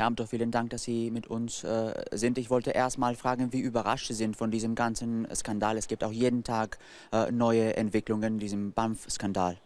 Herr Amthor, vielen Dank, dass Sie mit uns äh, sind. Ich wollte erst mal fragen, wie überrascht Sie sind von diesem ganzen Skandal. Es gibt auch jeden Tag äh, neue Entwicklungen, diesem BAMF-Skandal.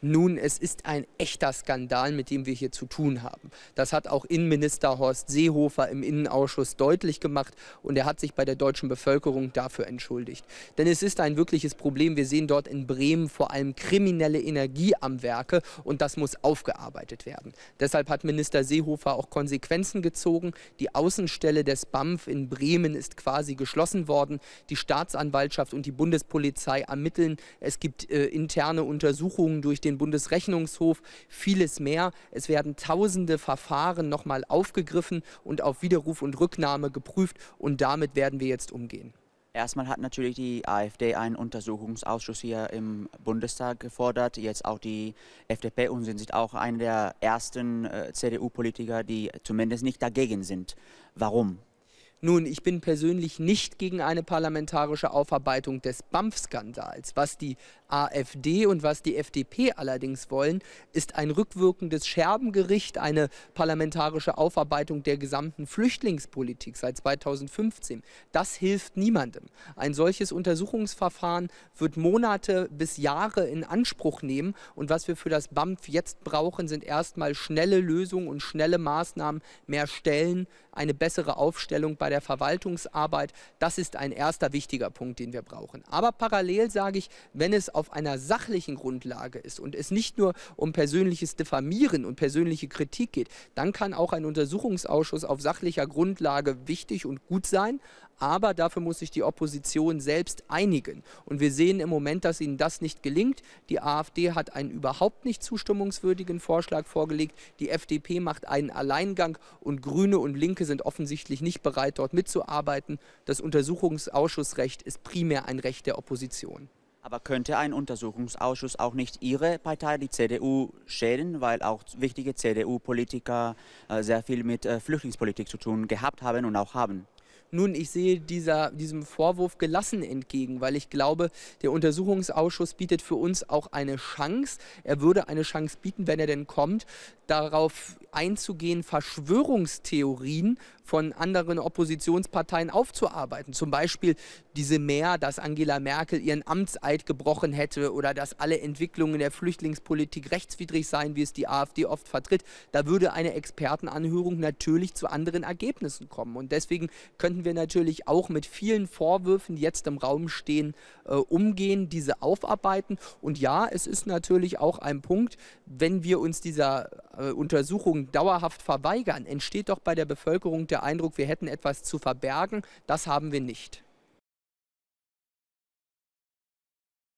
Nun, es ist ein echter Skandal, mit dem wir hier zu tun haben. Das hat auch Innenminister Horst Seehofer im Innenausschuss deutlich gemacht und er hat sich bei der deutschen Bevölkerung dafür entschuldigt. Denn es ist ein wirkliches Problem. Wir sehen dort in Bremen vor allem kriminelle Energie am Werke und das muss aufgearbeitet werden. Deshalb hat Minister Seehofer auch Konsequenzen gezogen. Die Außenstelle des BAMF in Bremen ist quasi geschlossen worden. Die Staatsanwaltschaft und die Bundespolizei ermitteln. Es gibt äh, interne Untersuchungen durch den den Bundesrechnungshof, vieles mehr. Es werden tausende Verfahren nochmal aufgegriffen und auf Widerruf und Rücknahme geprüft und damit werden wir jetzt umgehen. Erstmal hat natürlich die AfD einen Untersuchungsausschuss hier im Bundestag gefordert, jetzt auch die FDP und sind auch einer der ersten äh, CDU-Politiker, die zumindest nicht dagegen sind. Warum? Nun, ich bin persönlich nicht gegen eine parlamentarische Aufarbeitung des BAMF-Skandals. Was die AfD und was die FDP allerdings wollen, ist ein rückwirkendes Scherbengericht, eine parlamentarische Aufarbeitung der gesamten Flüchtlingspolitik seit 2015. Das hilft niemandem. Ein solches Untersuchungsverfahren wird Monate bis Jahre in Anspruch nehmen. Und was wir für das BAMF jetzt brauchen, sind erstmal schnelle Lösungen und schnelle Maßnahmen, mehr Stellen, eine bessere Aufstellung bei der Verwaltungsarbeit. Das ist ein erster wichtiger Punkt, den wir brauchen. Aber parallel sage ich, wenn es auf einer sachlichen Grundlage ist und es nicht nur um persönliches Diffamieren und persönliche Kritik geht, dann kann auch ein Untersuchungsausschuss auf sachlicher Grundlage wichtig und gut sein aber dafür muss sich die Opposition selbst einigen. Und wir sehen im Moment, dass ihnen das nicht gelingt. Die AfD hat einen überhaupt nicht zustimmungswürdigen Vorschlag vorgelegt. Die FDP macht einen Alleingang und Grüne und Linke sind offensichtlich nicht bereit, dort mitzuarbeiten. Das Untersuchungsausschussrecht ist primär ein Recht der Opposition. Aber könnte ein Untersuchungsausschuss auch nicht Ihre Partei, die CDU, schäden, weil auch wichtige CDU-Politiker äh, sehr viel mit äh, Flüchtlingspolitik zu tun gehabt haben und auch haben? Nun, ich sehe dieser, diesem Vorwurf gelassen entgegen, weil ich glaube, der Untersuchungsausschuss bietet für uns auch eine Chance. Er würde eine Chance bieten, wenn er denn kommt, darauf einzugehen, Verschwörungstheorien von anderen Oppositionsparteien aufzuarbeiten. Zum Beispiel diese mehr, dass Angela Merkel ihren Amtseid gebrochen hätte oder dass alle Entwicklungen der Flüchtlingspolitik rechtswidrig seien, wie es die AfD oft vertritt. Da würde eine Expertenanhörung natürlich zu anderen Ergebnissen kommen. Und deswegen könnten wir natürlich auch mit vielen Vorwürfen, die jetzt im Raum stehen, äh, umgehen, diese aufarbeiten. Und ja, es ist natürlich auch ein Punkt, wenn wir uns dieser äh, Untersuchung dauerhaft verweigern, entsteht doch bei der Bevölkerung der Eindruck, wir hätten etwas zu verbergen. Das haben wir nicht.